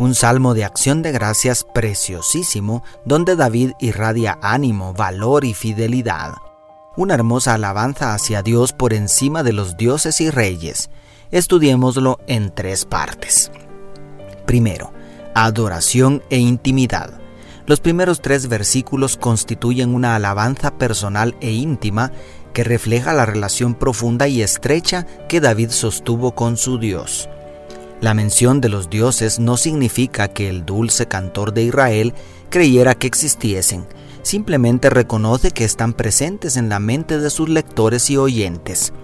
un salmo de acción de gracias preciosísimo donde David irradia ánimo, valor y fidelidad. Una hermosa alabanza hacia Dios por encima de los dioses y reyes. Estudiémoslo en tres partes. Primero, adoración e intimidad. Los primeros tres versículos constituyen una alabanza personal e íntima que refleja la relación profunda y estrecha que David sostuvo con su Dios. La mención de los dioses no significa que el dulce cantor de Israel creyera que existiesen, simplemente reconoce que están presentes en la mente de sus lectores y oyentes.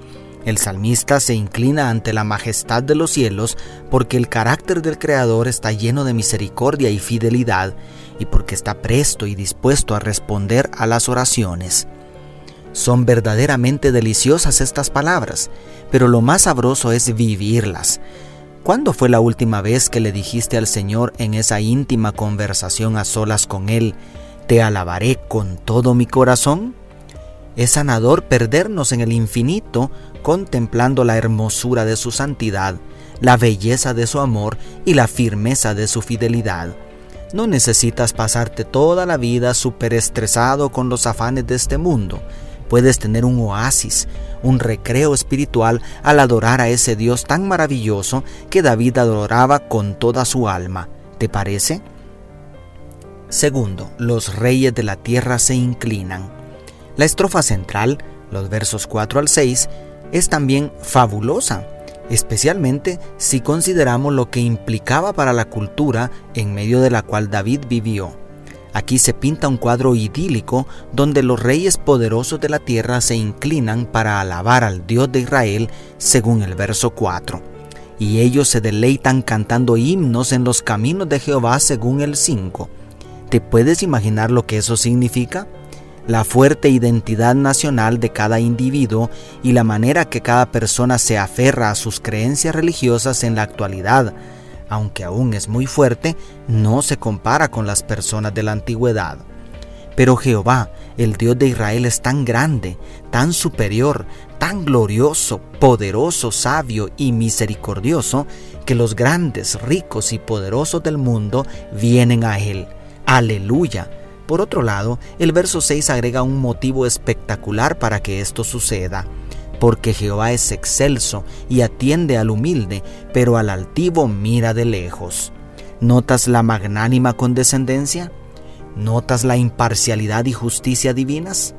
El salmista se inclina ante la majestad de los cielos porque el carácter del Creador está lleno de misericordia y fidelidad y porque está presto y dispuesto a responder a las oraciones. Son verdaderamente deliciosas estas palabras, pero lo más sabroso es vivirlas. ¿Cuándo fue la última vez que le dijiste al Señor en esa íntima conversación a solas con Él, te alabaré con todo mi corazón? Es sanador perdernos en el infinito contemplando la hermosura de su santidad, la belleza de su amor y la firmeza de su fidelidad. No necesitas pasarte toda la vida superestresado con los afanes de este mundo. Puedes tener un oasis, un recreo espiritual al adorar a ese Dios tan maravilloso que David adoraba con toda su alma. ¿Te parece? Segundo, los reyes de la tierra se inclinan. La estrofa central, los versos 4 al 6, es también fabulosa, especialmente si consideramos lo que implicaba para la cultura en medio de la cual David vivió. Aquí se pinta un cuadro idílico donde los reyes poderosos de la tierra se inclinan para alabar al Dios de Israel, según el verso 4. Y ellos se deleitan cantando himnos en los caminos de Jehová, según el 5. ¿Te puedes imaginar lo que eso significa? La fuerte identidad nacional de cada individuo y la manera que cada persona se aferra a sus creencias religiosas en la actualidad, aunque aún es muy fuerte, no se compara con las personas de la antigüedad. Pero Jehová, el Dios de Israel, es tan grande, tan superior, tan glorioso, poderoso, sabio y misericordioso, que los grandes, ricos y poderosos del mundo vienen a Él. Aleluya. Por otro lado, el verso 6 agrega un motivo espectacular para que esto suceda porque Jehová es excelso y atiende al humilde, pero al altivo mira de lejos. ¿Notas la magnánima condescendencia? ¿Notas la imparcialidad y justicia divinas?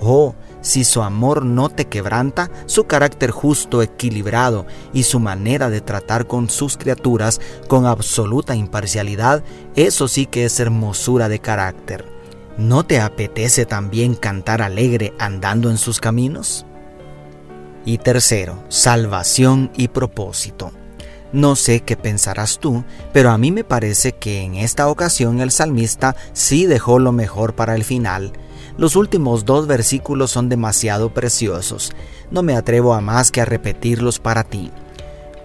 Oh, si su amor no te quebranta, su carácter justo, equilibrado y su manera de tratar con sus criaturas con absoluta imparcialidad, eso sí que es hermosura de carácter. ¿No te apetece también cantar alegre andando en sus caminos? Y tercero, salvación y propósito. No sé qué pensarás tú, pero a mí me parece que en esta ocasión el salmista sí dejó lo mejor para el final. Los últimos dos versículos son demasiado preciosos. No me atrevo a más que a repetirlos para ti.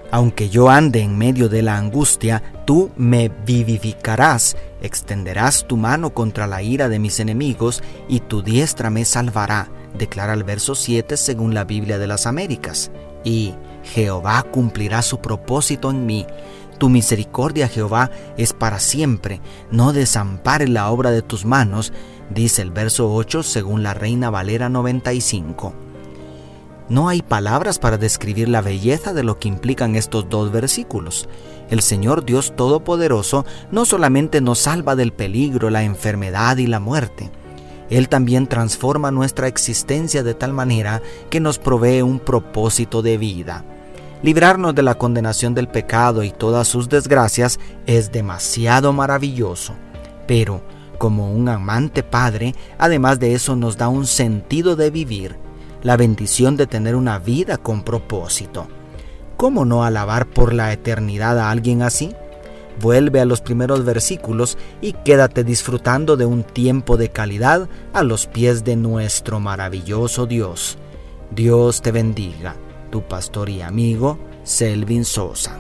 Aunque yo ande en medio de la angustia, tú me vivificarás, extenderás tu mano contra la ira de mis enemigos, y tu diestra me salvará declara el verso 7 según la Biblia de las Américas. Y Jehová cumplirá su propósito en mí. Tu misericordia, Jehová, es para siempre. No desampare la obra de tus manos, dice el verso 8 según la Reina Valera 95. No hay palabras para describir la belleza de lo que implican estos dos versículos. El Señor Dios Todopoderoso no solamente nos salva del peligro, la enfermedad y la muerte, él también transforma nuestra existencia de tal manera que nos provee un propósito de vida. Librarnos de la condenación del pecado y todas sus desgracias es demasiado maravilloso, pero como un amante padre, además de eso nos da un sentido de vivir, la bendición de tener una vida con propósito. ¿Cómo no alabar por la eternidad a alguien así? Vuelve a los primeros versículos y quédate disfrutando de un tiempo de calidad a los pies de nuestro maravilloso Dios. Dios te bendiga, tu pastor y amigo Selvin Sosa.